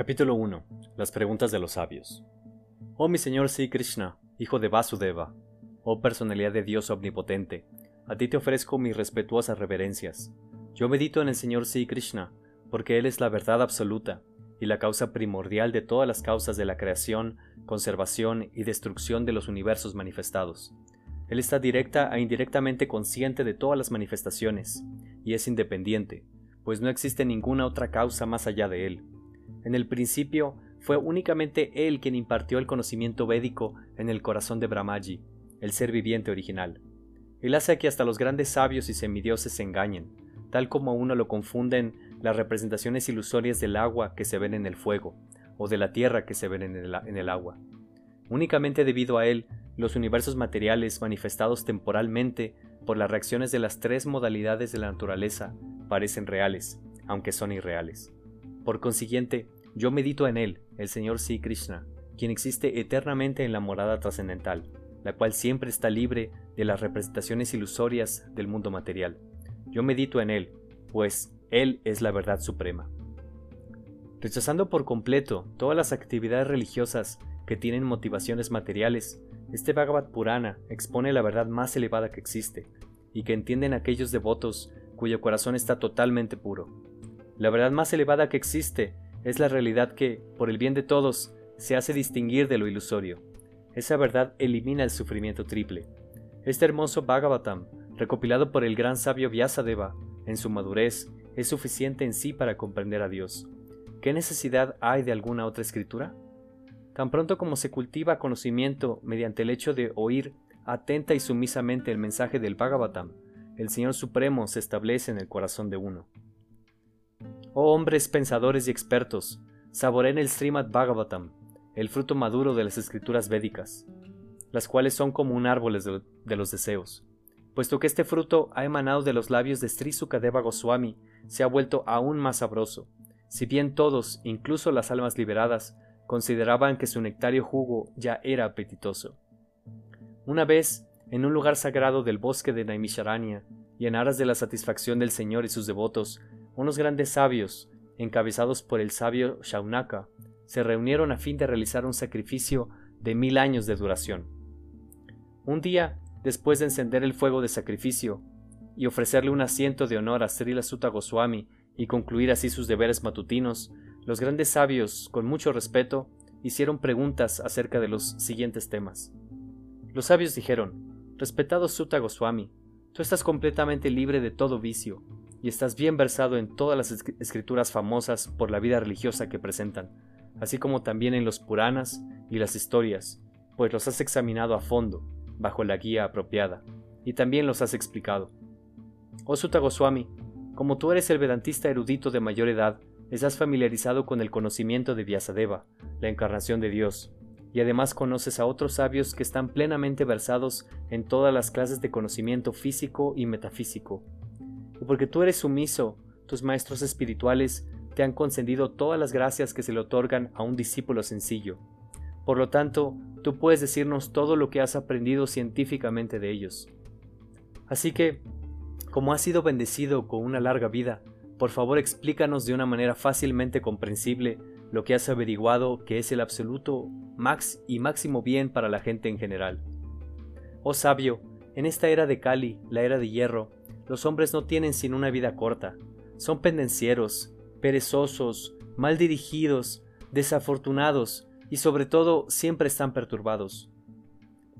Capítulo 1. Las preguntas de los sabios. Oh mi señor Sri Krishna, hijo de Vasudeva, oh personalidad de Dios omnipotente, a ti te ofrezco mis respetuosas reverencias. Yo medito en el señor Sri Krishna, porque Él es la verdad absoluta y la causa primordial de todas las causas de la creación, conservación y destrucción de los universos manifestados. Él está directa e indirectamente consciente de todas las manifestaciones, y es independiente, pues no existe ninguna otra causa más allá de Él. En el principio fue únicamente Él quien impartió el conocimiento védico en el corazón de Brahmaji, el ser viviente original. Él hace que hasta los grandes sabios y semidioses se engañen, tal como a uno lo confunden las representaciones ilusorias del agua que se ven en el fuego, o de la tierra que se ven en el, en el agua. Únicamente debido a él, los universos materiales manifestados temporalmente por las reacciones de las tres modalidades de la naturaleza parecen reales, aunque son irreales. Por consiguiente, yo medito en él, el Señor Sri Krishna, quien existe eternamente en la morada trascendental, la cual siempre está libre de las representaciones ilusorias del mundo material. Yo medito en él, pues él es la verdad suprema. Rechazando por completo todas las actividades religiosas que tienen motivaciones materiales, este Bhagavad Purana expone la verdad más elevada que existe, y que entienden aquellos devotos cuyo corazón está totalmente puro. La verdad más elevada que existe es la realidad que, por el bien de todos, se hace distinguir de lo ilusorio. Esa verdad elimina el sufrimiento triple. Este hermoso Bhagavatam, recopilado por el gran sabio Vyasadeva, en su madurez, es suficiente en sí para comprender a Dios. ¿Qué necesidad hay de alguna otra escritura? Tan pronto como se cultiva conocimiento mediante el hecho de oír atenta y sumisamente el mensaje del Bhagavatam, el Señor Supremo se establece en el corazón de uno. Oh hombres pensadores y expertos, saboren el Srimad Bhagavatam, el fruto maduro de las escrituras védicas, las cuales son como un árbol de los deseos. Puesto que este fruto ha emanado de los labios de Sri Sukadeva Goswami, se ha vuelto aún más sabroso. Si bien todos, incluso las almas liberadas, consideraban que su nectario jugo ya era apetitoso. Una vez, en un lugar sagrado del bosque de Naimisharanya, y en aras de la satisfacción del Señor y sus devotos, unos grandes sabios, encabezados por el sabio Shaunaka, se reunieron a fin de realizar un sacrificio de mil años de duración. Un día, después de encender el fuego de sacrificio y ofrecerle un asiento de honor a Srila Sutta Goswami y concluir así sus deberes matutinos, los grandes sabios, con mucho respeto, hicieron preguntas acerca de los siguientes temas. Los sabios dijeron, Respetado Sutta Goswami, tú estás completamente libre de todo vicio, y estás bien versado en todas las escrituras famosas por la vida religiosa que presentan, así como también en los Puranas y las historias, pues los has examinado a fondo, bajo la guía apropiada, y también los has explicado. Oh Sutta Goswami, como tú eres el vedantista erudito de mayor edad, estás familiarizado con el conocimiento de Vyasadeva, la encarnación de Dios, y además conoces a otros sabios que están plenamente versados en todas las clases de conocimiento físico y metafísico, y porque tú eres sumiso, tus maestros espirituales te han concedido todas las gracias que se le otorgan a un discípulo sencillo. Por lo tanto, tú puedes decirnos todo lo que has aprendido científicamente de ellos. Así que, como has sido bendecido con una larga vida, por favor explícanos de una manera fácilmente comprensible lo que has averiguado que es el absoluto max y máximo bien para la gente en general. Oh sabio, en esta era de Kali, la era de hierro, los hombres no tienen sino una vida corta. Son pendencieros, perezosos, mal dirigidos, desafortunados y sobre todo siempre están perturbados.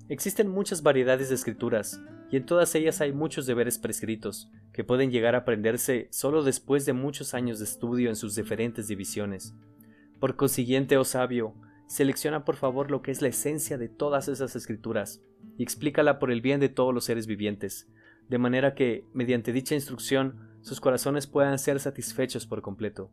Existen muchas variedades de escrituras, y en todas ellas hay muchos deberes prescritos, que pueden llegar a aprenderse solo después de muchos años de estudio en sus diferentes divisiones. Por consiguiente, oh sabio, selecciona por favor lo que es la esencia de todas esas escrituras, y explícala por el bien de todos los seres vivientes, de manera que, mediante dicha instrucción, sus corazones puedan ser satisfechos por completo.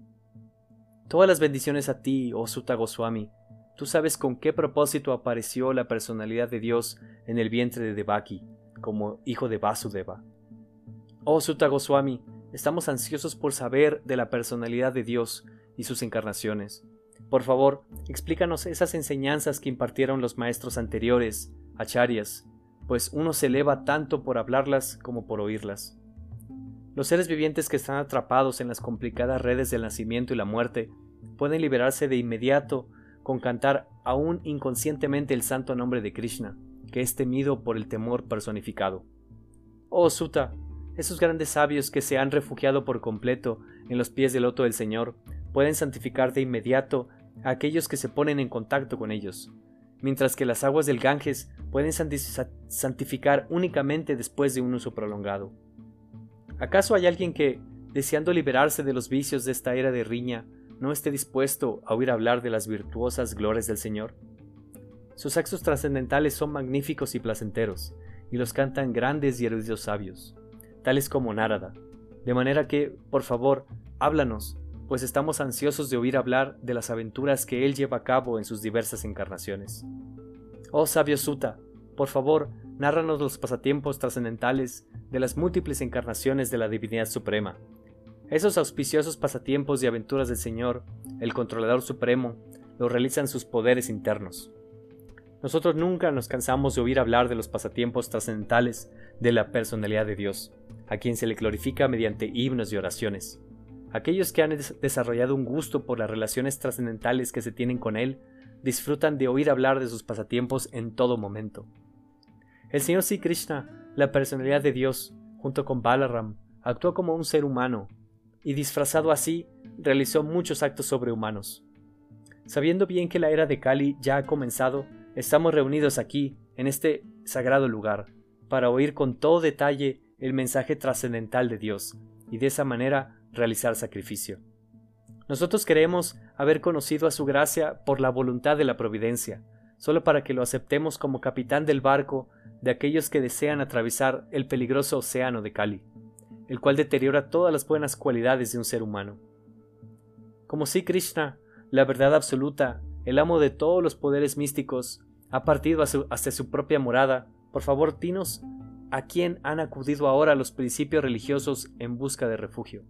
Todas las bendiciones a ti, oh Sutta Goswami. Tú sabes con qué propósito apareció la personalidad de Dios en el vientre de Devaki, como hijo de Vasudeva. Oh Sutta Goswami, estamos ansiosos por saber de la personalidad de Dios y sus encarnaciones. Por favor, explícanos esas enseñanzas que impartieron los maestros anteriores, acharyas, pues uno se eleva tanto por hablarlas como por oírlas. Los seres vivientes que están atrapados en las complicadas redes del nacimiento y la muerte pueden liberarse de inmediato con cantar aún inconscientemente el santo nombre de Krishna, que es temido por el temor personificado. Oh Suta, esos grandes sabios que se han refugiado por completo en los pies del loto del Señor pueden santificar de inmediato a aquellos que se ponen en contacto con ellos, mientras que las aguas del Ganges pueden santificar únicamente después de un uso prolongado. ¿Acaso hay alguien que, deseando liberarse de los vicios de esta era de riña, no esté dispuesto a oír hablar de las virtuosas glorias del Señor? Sus actos trascendentales son magníficos y placenteros, y los cantan grandes y eruditos sabios, tales como Narada. De manera que, por favor, háblanos, pues estamos ansiosos de oír hablar de las aventuras que él lleva a cabo en sus diversas encarnaciones. Oh sabio Suta, por favor, nárranos los pasatiempos trascendentales de las múltiples encarnaciones de la Divinidad Suprema. Esos auspiciosos pasatiempos y aventuras del Señor, el Controlador Supremo, los realizan sus poderes internos. Nosotros nunca nos cansamos de oír hablar de los pasatiempos trascendentales de la personalidad de Dios, a quien se le glorifica mediante himnos y oraciones. Aquellos que han desarrollado un gusto por las relaciones trascendentales que se tienen con Él, disfrutan de oír hablar de sus pasatiempos en todo momento. El Señor Sri Krishna, la personalidad de Dios, junto con Balaram, actuó como un ser humano, y disfrazado así, realizó muchos actos sobrehumanos. Sabiendo bien que la era de Kali ya ha comenzado, estamos reunidos aquí, en este sagrado lugar, para oír con todo detalle el mensaje trascendental de Dios, y de esa manera realizar sacrificio. Nosotros creemos haber conocido a su gracia por la voluntad de la providencia, solo para que lo aceptemos como capitán del barco de aquellos que desean atravesar el peligroso océano de Cali, el cual deteriora todas las buenas cualidades de un ser humano. Como si Krishna, la verdad absoluta, el amo de todos los poderes místicos, ha partido hacia su propia morada, por favor, dinos a quién han acudido ahora los principios religiosos en busca de refugio.